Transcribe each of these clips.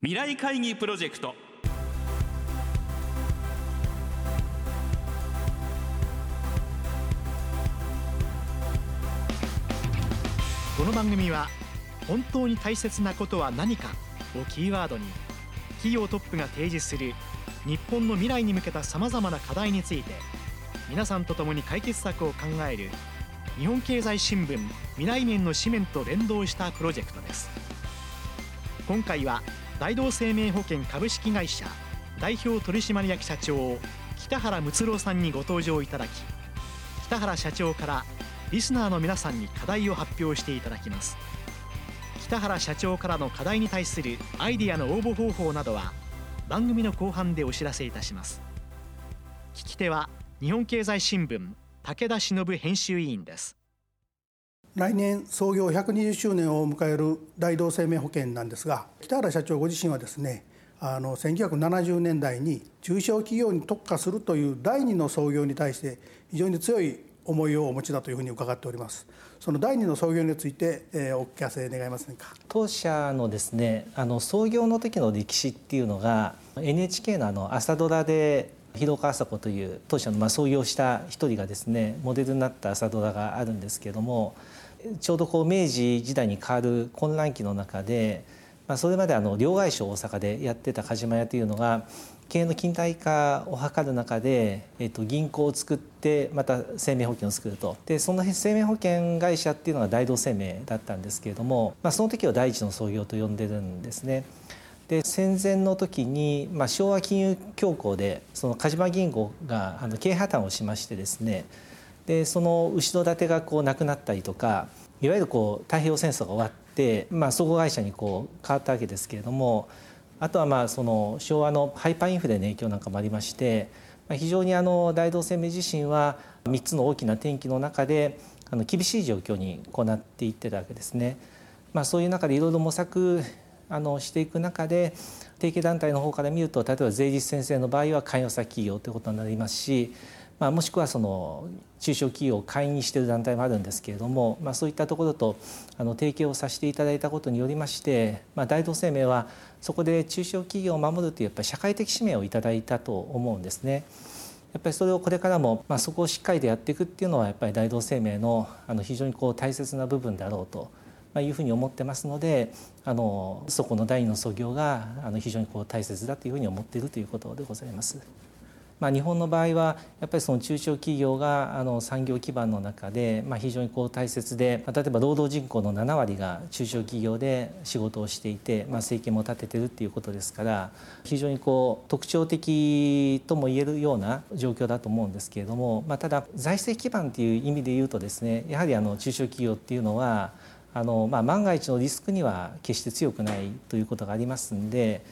未来会議プロジェクト。この番組は本当に大切なことは何かをキーワードに企業トップが提示する日本の未来に向けたさまざまな課題について皆さんと共に解決策を考える日本経済新聞未来面の紙面と連動したプロジェクトです。今回は大同生命保険株式会社代表取締役社長北原睦郎さんにご登場いただき北原社長からリスナーの皆さんに課題を発表していただきます。北原社長からの課題に対するアイディアの応募方法などは番組の後半でお知らせいたします。聞き手は日本経済新聞武田忍編集委員です。来年創業120周年を迎える大同生命保険なんですが北原社長ご自身はですねあの1970年代に中小企業に特化するという第二の創業に対して非常に強い思いをお持ちだというふうに伺っております。その第二の創業について、えー、お聞かせ願いませんか？当社のですねあの創業の時の歴史っていうのが NHK のあの朝ドラで広川麻子という当社のまあ創業した一人がですねモデルになった朝ドラがあるんですけどもちょうどこう明治時代に変わる混乱期の中で、まあ、それまであの両替商大阪でやってた鹿島屋というのが経営の近代化を図る中で、えっと、銀行を作ってまた生命保険を作るとでその生命保険会社っていうのが大同生命だったんですけれども、まあ、その時を第一の創業と呼んでるんですね。で戦前の時に、まあ、昭和金融恐慌でその鹿島銀行があの経営破綻をしましてですねでその後ろ盾がこうなくなったりとかいわゆるこう太平洋戦争が終わって、まあ、総合会社にこう変わったわけですけれどもあとはまあその昭和のハイパーインフレの影響なんかもありましてま非常にあの大同生命自身は3つの大きな転機の中であの厳しい状況にこうなっていってたわけですね。まあ、そういう中でいろいろ模索あのしていく中で提携団体の方から見ると例えば税理士先生の場合は関与先企業ということになりますしまあ、もしくはその中小企業を会員にしている団体もあるんですけれども、まあ、そういったところとあの提携をさせていただいたことによりまして、まあ、大同生命はそこで中小企業を守るというやっぱり社会的使命をいただいたと思うんですね。やっぱりそれをこれからも、まあ、そこをしっかりとやっていくっていうのはやっぱり大同生命のあの非常にこう大切な部分であろうと。ま、いうふうに思ってますのであのそこの第二の創業があの非常にこう大切だというふうに思っているということでございます。まあ、日本の場合はやっぱりその中小企業があの産業基盤の中で、まあ、非常にこう大切で例えば労働人口の7割が中小企業で仕事をしていて、まあ、生計も立ててるっていうことですから非常にこう特徴的とも言えるような状況だと思うんですけれども、まあ、ただ財政基盤っていう意味で言うとですねやはりあの中小企業っていうのはあの、まあ、万が一のリスクには決して強くないということがありますんで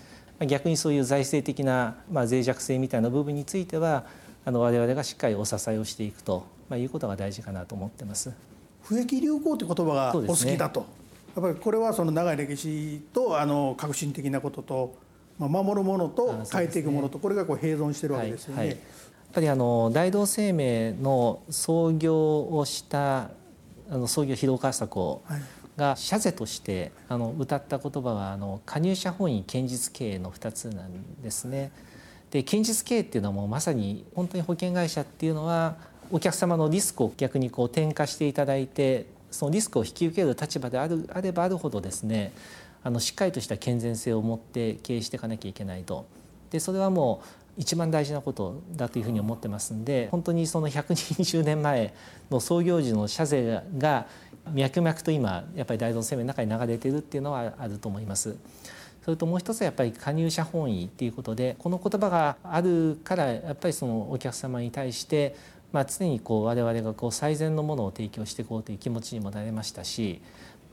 逆にそういう財政的な、まあ、脆弱性みたいな部分についてはあの我々がしっかりお支えをしていくと、まあ、いうことが大事かなと思ってます。不益流行という言葉がお好きだと、ね、やっぱりこれはその長い歴史とあの革新的なことと、まあ、守るものと変えていくものと、これがこう並存してるわけですよね。はいはい、やっぱりあの大同生命の創業をしたあの創業広川作を、はいが社税としてあの歌った言葉はあの加入者本位堅実経営の2つなんですね。で堅実経営っていうのはもうまさに本当に保険会社っていうのはお客様のリスクを逆にこう転嫁していただいてそのリスクを引き受ける立場であるあればあるほどですねあのしっかりとした健全性を持って経営していかなきゃいけないと。でそれはもう一番大事なことだというふうに思ってますんで本当にその120年前の創業時の社税が脈々と今やっぱり大同生命の中に流れてるっていうのはあると思います。それともう一つはやっぱり加入者本位っていうことでこの言葉があるからやっぱりそのお客様に対してまあ常にこう我々がこう最善のものを提供していこうという気持ちにもなれましたし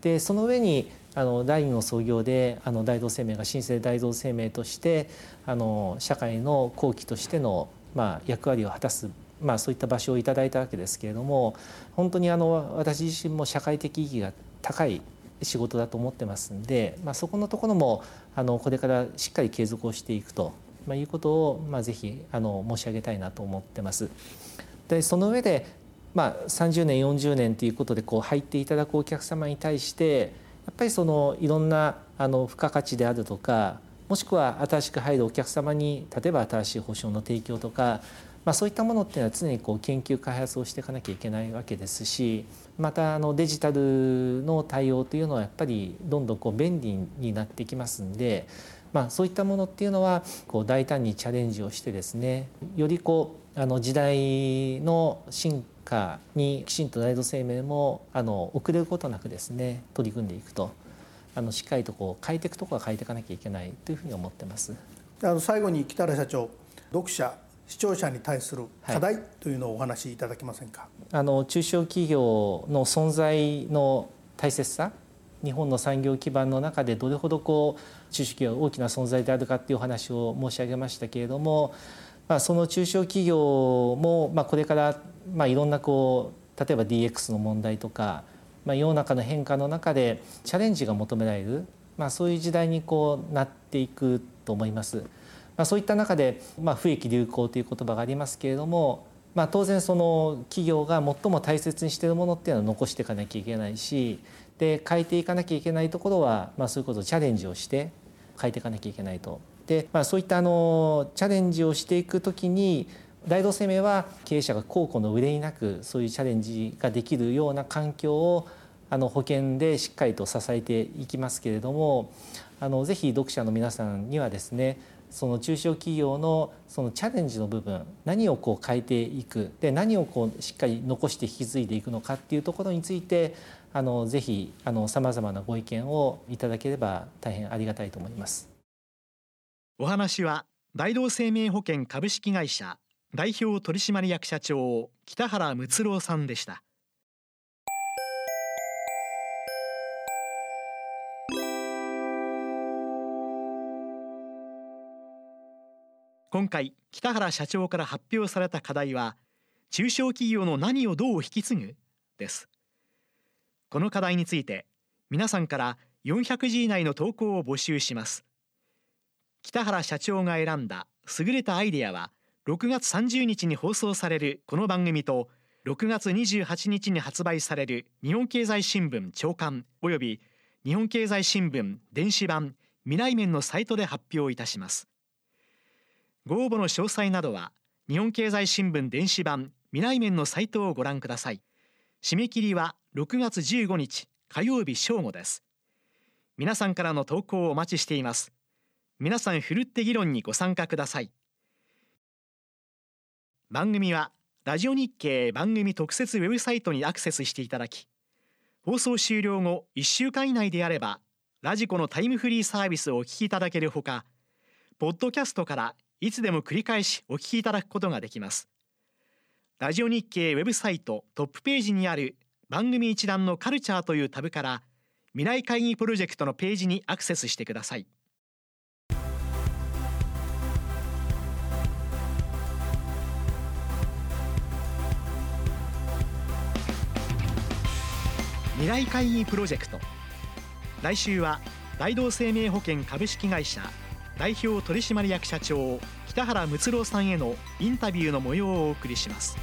でその上にあの第二の創業であの大同生命が新生大同生命としてあの社会の後期としてのまあ役割を果たすまあ、そういった場所をいただいたわけですけれども本当にあの私自身も社会的意義が高い仕事だと思ってますんで、まあ、そこのところもあのこれからしっかり継続をしていくと、まあ、いうことを、まあ、ぜひあの申し上げたいなと思ってます。でその上で、まあ、30年40年ということでこう入っていただくお客様に対してやっぱりそのいろんなあの付加価値であるとかもしくは新しく入るお客様に例えば新しい保証の提供とか、まあ、そういったものっていうのは常にこう研究開発をしていかなきゃいけないわけですしまたあのデジタルの対応というのはやっぱりどんどんこう便利になってきますんで、まあ、そういったものっていうのはこう大胆にチャレンジをしてですねよりこうあの時代の進化にきちんと大同生命もあの遅れることなくですね取り組んでいくとあのしっかりとこう変えていくところは変えていかなきゃいけないというふうに思ってます。あの最後に北原社長読者視聴者に対する課題というのをお話しいただけませんか、はい、あの中小企業の存在の大切さ日本の産業基盤の中でどれほどこう中小企業大きな存在であるかっていうお話を申し上げましたけれども、まあ、その中小企業も、まあ、これから、まあ、いろんなこう例えば DX の問題とかまあ、世の中の変化の中でチャレンジが求められる、まあ、そういう時代にこうなっていくと思います。まあ、そういった中で、まあ、不益流行という言葉がありますけれども、まあ、当然その企業が最も大切にしているものっていうのは残していかなきゃいけないしで変えていかなきゃいけないところは、まあ、そういうことをチャレンジをして変えていかなきゃいけないと。で、まあ、そういったあのチャレンジをしていくときに大同生命は経営者が後顧の憂いなくそういうチャレンジができるような環境をあの保険でしっかりと支えていきますけれどもあのぜひ読者の皆さんにはですねその中小企業のそのチャレンジの部分何をこう変えていくで何をこうしっかり残して引き継いでいくのかっていうところについてあのぜひさまざまなご意見をいただければ大変ありがたいと思います。お話は大同生命保険株式会社代表取締役社長北原睦郎さんでした今回北原社長から発表された課題は中小企業の何をどう引き継ぐ？です。この課題について皆さんから400字以内の投稿を募集します。北原社長が選んだ優れたアイデアは6月30日に放送されるこの番組と6月28日に発売される日本経済新聞長官および日本経済新聞電子版未来面のサイトで発表いたします。ご応募の詳細などは日本経済新聞電子版未来面のサイトをご覧ください。締め切りは6月15日火曜日正午です。皆さんからの投稿をお待ちしています。皆さんふるって議論にご参加ください。番組はラジオ日経番組特設ウェブサイトにアクセスしていただき放送終了後1週間以内であればラジコのタイムフリーサービスをお聞きいただけるほかポッドキャストからいつでも繰り返しお聞きいただくことができます。ラジオ日経ウェブサイトトップページにある番組一覧のカルチャーというタブから未来会議プロジェクトのページにアクセスしてください。未来会議プロジェクト。来週は大同生命保険株式会社代表取締役社長北原睦郎さんへのインタビューの模様をお送りします。